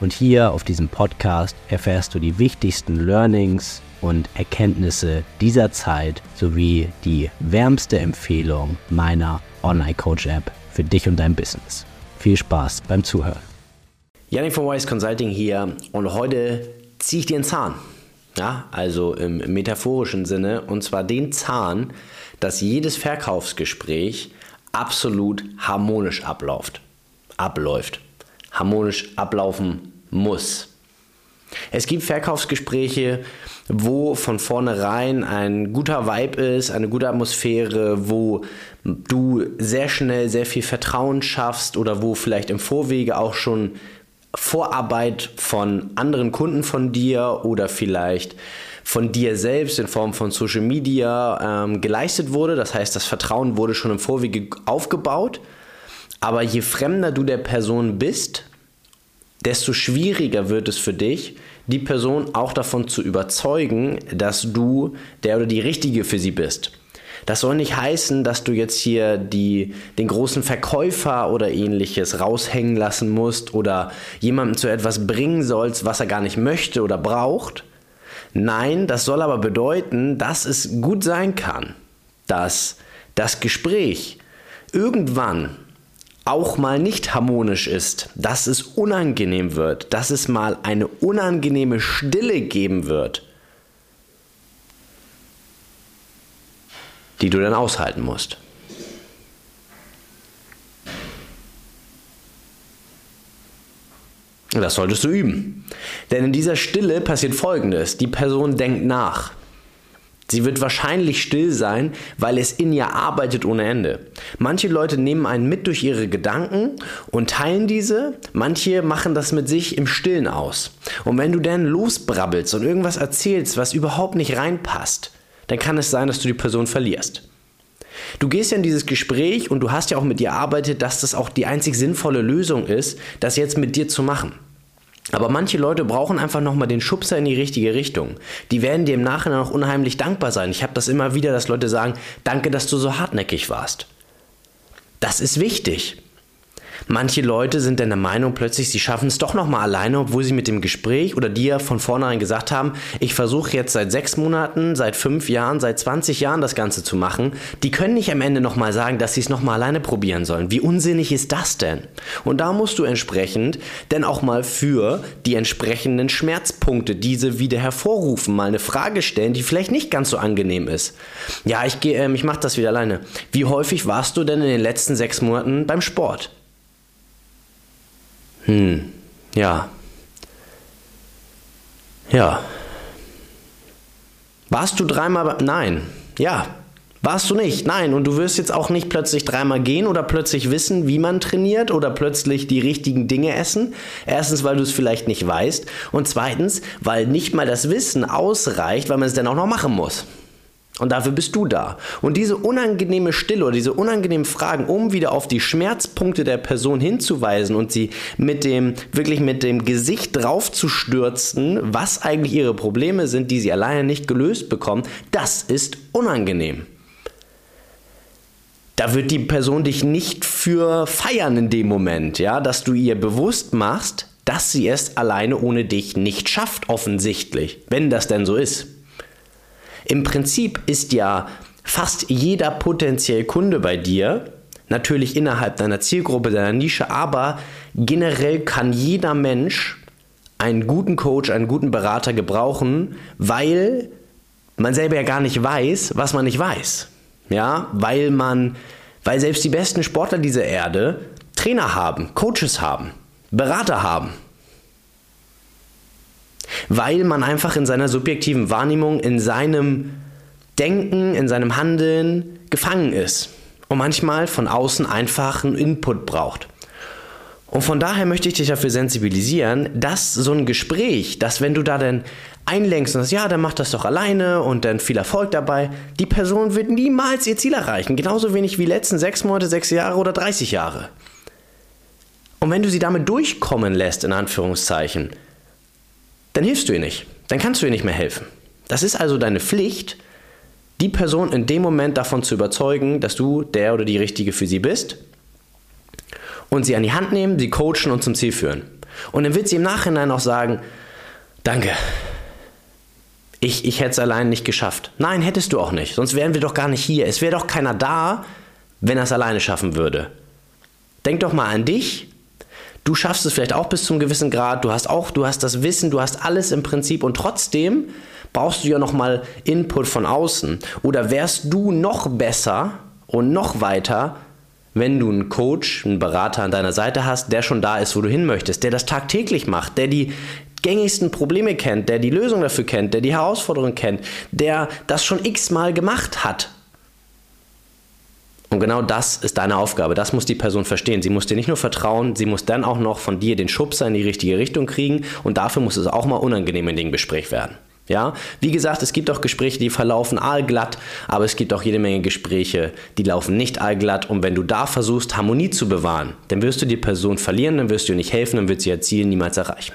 und hier auf diesem Podcast erfährst du die wichtigsten Learnings und Erkenntnisse dieser Zeit sowie die wärmste Empfehlung meiner Online Coach App für dich und dein Business. Viel Spaß beim Zuhören. Yannick von Wise Consulting hier und heute ziehe ich dir einen Zahn. Ja, also im metaphorischen Sinne und zwar den Zahn, dass jedes Verkaufsgespräch absolut harmonisch abläuft. Abläuft. Harmonisch ablaufen muss. Es gibt Verkaufsgespräche, wo von vornherein ein guter Vibe ist, eine gute Atmosphäre, wo du sehr schnell sehr viel Vertrauen schaffst oder wo vielleicht im Vorwege auch schon Vorarbeit von anderen Kunden von dir oder vielleicht von dir selbst in Form von Social Media ähm, geleistet wurde. Das heißt, das Vertrauen wurde schon im Vorwege aufgebaut. Aber je fremder du der Person bist, desto schwieriger wird es für dich, die Person auch davon zu überzeugen, dass du der oder die Richtige für sie bist. Das soll nicht heißen, dass du jetzt hier die, den großen Verkäufer oder ähnliches raushängen lassen musst oder jemandem zu etwas bringen sollst, was er gar nicht möchte oder braucht. Nein, das soll aber bedeuten, dass es gut sein kann, dass das Gespräch irgendwann auch mal nicht harmonisch ist, dass es unangenehm wird, dass es mal eine unangenehme Stille geben wird, die du dann aushalten musst. Das solltest du üben. Denn in dieser Stille passiert Folgendes. Die Person denkt nach. Sie wird wahrscheinlich still sein, weil es in ihr arbeitet ohne Ende. Manche Leute nehmen einen mit durch ihre Gedanken und teilen diese, manche machen das mit sich im Stillen aus. Und wenn du dann losbrabbelst und irgendwas erzählst, was überhaupt nicht reinpasst, dann kann es sein, dass du die Person verlierst. Du gehst ja in dieses Gespräch und du hast ja auch mit ihr arbeitet, dass das auch die einzig sinnvolle Lösung ist, das jetzt mit dir zu machen. Aber manche Leute brauchen einfach nochmal den Schubser in die richtige Richtung. Die werden dir im Nachhinein auch unheimlich dankbar sein. Ich habe das immer wieder, dass Leute sagen, danke, dass du so hartnäckig warst. Das ist wichtig. Manche Leute sind dann der Meinung plötzlich, sie schaffen es doch nochmal alleine, obwohl sie mit dem Gespräch oder dir von vornherein gesagt haben, ich versuche jetzt seit sechs Monaten, seit fünf Jahren, seit 20 Jahren das Ganze zu machen. Die können nicht am Ende nochmal sagen, dass sie es nochmal alleine probieren sollen. Wie unsinnig ist das denn? Und da musst du entsprechend denn auch mal für die entsprechenden Schmerzpunkte diese wieder hervorrufen, mal eine Frage stellen, die vielleicht nicht ganz so angenehm ist. Ja, ich gehe, ähm, ich mache das wieder alleine. Wie häufig warst du denn in den letzten sechs Monaten beim Sport? Hm, ja. Ja. Warst du dreimal? Nein. Ja. Warst du nicht? Nein. Und du wirst jetzt auch nicht plötzlich dreimal gehen oder plötzlich wissen, wie man trainiert oder plötzlich die richtigen Dinge essen. Erstens, weil du es vielleicht nicht weißt. Und zweitens, weil nicht mal das Wissen ausreicht, weil man es dann auch noch machen muss. Und dafür bist du da. Und diese unangenehme Stille oder diese unangenehmen Fragen, um wieder auf die Schmerzpunkte der Person hinzuweisen und sie mit dem, wirklich mit dem Gesicht draufzustürzen, was eigentlich ihre Probleme sind, die sie alleine nicht gelöst bekommen, das ist unangenehm. Da wird die Person dich nicht für feiern in dem Moment, ja, dass du ihr bewusst machst, dass sie es alleine ohne dich nicht schafft, offensichtlich, wenn das denn so ist. Im Prinzip ist ja fast jeder potenziell Kunde bei dir, natürlich innerhalb deiner Zielgruppe, deiner Nische, aber generell kann jeder Mensch einen guten Coach, einen guten Berater gebrauchen, weil man selber ja gar nicht weiß, was man nicht weiß. Ja, weil man, weil selbst die besten Sportler dieser Erde Trainer haben, Coaches haben, Berater haben weil man einfach in seiner subjektiven Wahrnehmung, in seinem Denken, in seinem Handeln gefangen ist und manchmal von außen einfach einen Input braucht. Und von daher möchte ich dich dafür sensibilisieren, dass so ein Gespräch, dass wenn du da dann einlenkst und sagst, ja, dann mach das doch alleine und dann viel Erfolg dabei, die Person wird niemals ihr Ziel erreichen. Genauso wenig wie letzten sechs Monate, sechs Jahre oder 30 Jahre. Und wenn du sie damit durchkommen lässt, in Anführungszeichen, dann hilfst du ihr nicht. Dann kannst du ihr nicht mehr helfen. Das ist also deine Pflicht, die Person in dem Moment davon zu überzeugen, dass du der oder die Richtige für sie bist und sie an die Hand nehmen, sie coachen und zum Ziel führen. Und dann wird sie im Nachhinein auch sagen, danke, ich, ich hätte es allein nicht geschafft. Nein, hättest du auch nicht, sonst wären wir doch gar nicht hier. Es wäre doch keiner da, wenn er es alleine schaffen würde. Denk doch mal an dich. Du schaffst es vielleicht auch bis zum gewissen Grad. Du hast auch, du hast das Wissen, du hast alles im Prinzip und trotzdem brauchst du ja noch mal Input von außen. Oder wärst du noch besser und noch weiter, wenn du einen Coach, einen Berater an deiner Seite hast, der schon da ist, wo du hin möchtest, der das tagtäglich macht, der die gängigsten Probleme kennt, der die Lösung dafür kennt, der die Herausforderungen kennt, der das schon x-mal gemacht hat. Und genau das ist deine Aufgabe. Das muss die Person verstehen. Sie muss dir nicht nur vertrauen, sie muss dann auch noch von dir den Schubser in die richtige Richtung kriegen und dafür muss es auch mal unangenehm in dem Gespräch werden. Ja, wie gesagt, es gibt auch Gespräche, die verlaufen allglatt, aber es gibt auch jede Menge Gespräche, die laufen nicht allglatt. Und wenn du da versuchst, Harmonie zu bewahren, dann wirst du die Person verlieren, dann wirst du ihr nicht helfen, dann wird sie ihr Ziel niemals erreichen.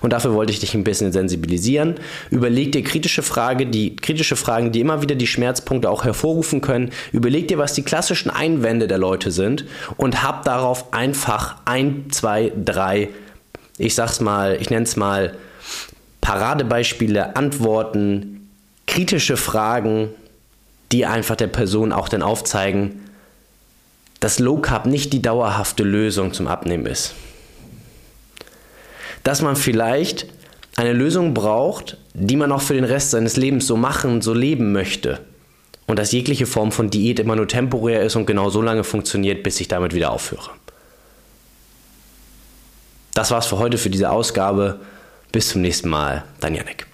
Und dafür wollte ich dich ein bisschen sensibilisieren. Überleg dir kritische, Frage, die, kritische Fragen, die immer wieder die Schmerzpunkte auch hervorrufen können. Überleg dir, was die klassischen Einwände der Leute sind und hab darauf einfach ein, zwei, drei, ich sag's mal, ich nenne es mal Paradebeispiele, Antworten, kritische Fragen, die einfach der Person auch dann aufzeigen, dass Low Carb nicht die dauerhafte Lösung zum Abnehmen ist dass man vielleicht eine Lösung braucht, die man auch für den Rest seines Lebens so machen, so leben möchte. Und dass jegliche Form von Diät immer nur temporär ist und genau so lange funktioniert, bis ich damit wieder aufhöre. Das war's für heute für diese Ausgabe. Bis zum nächsten Mal. Dein Janik.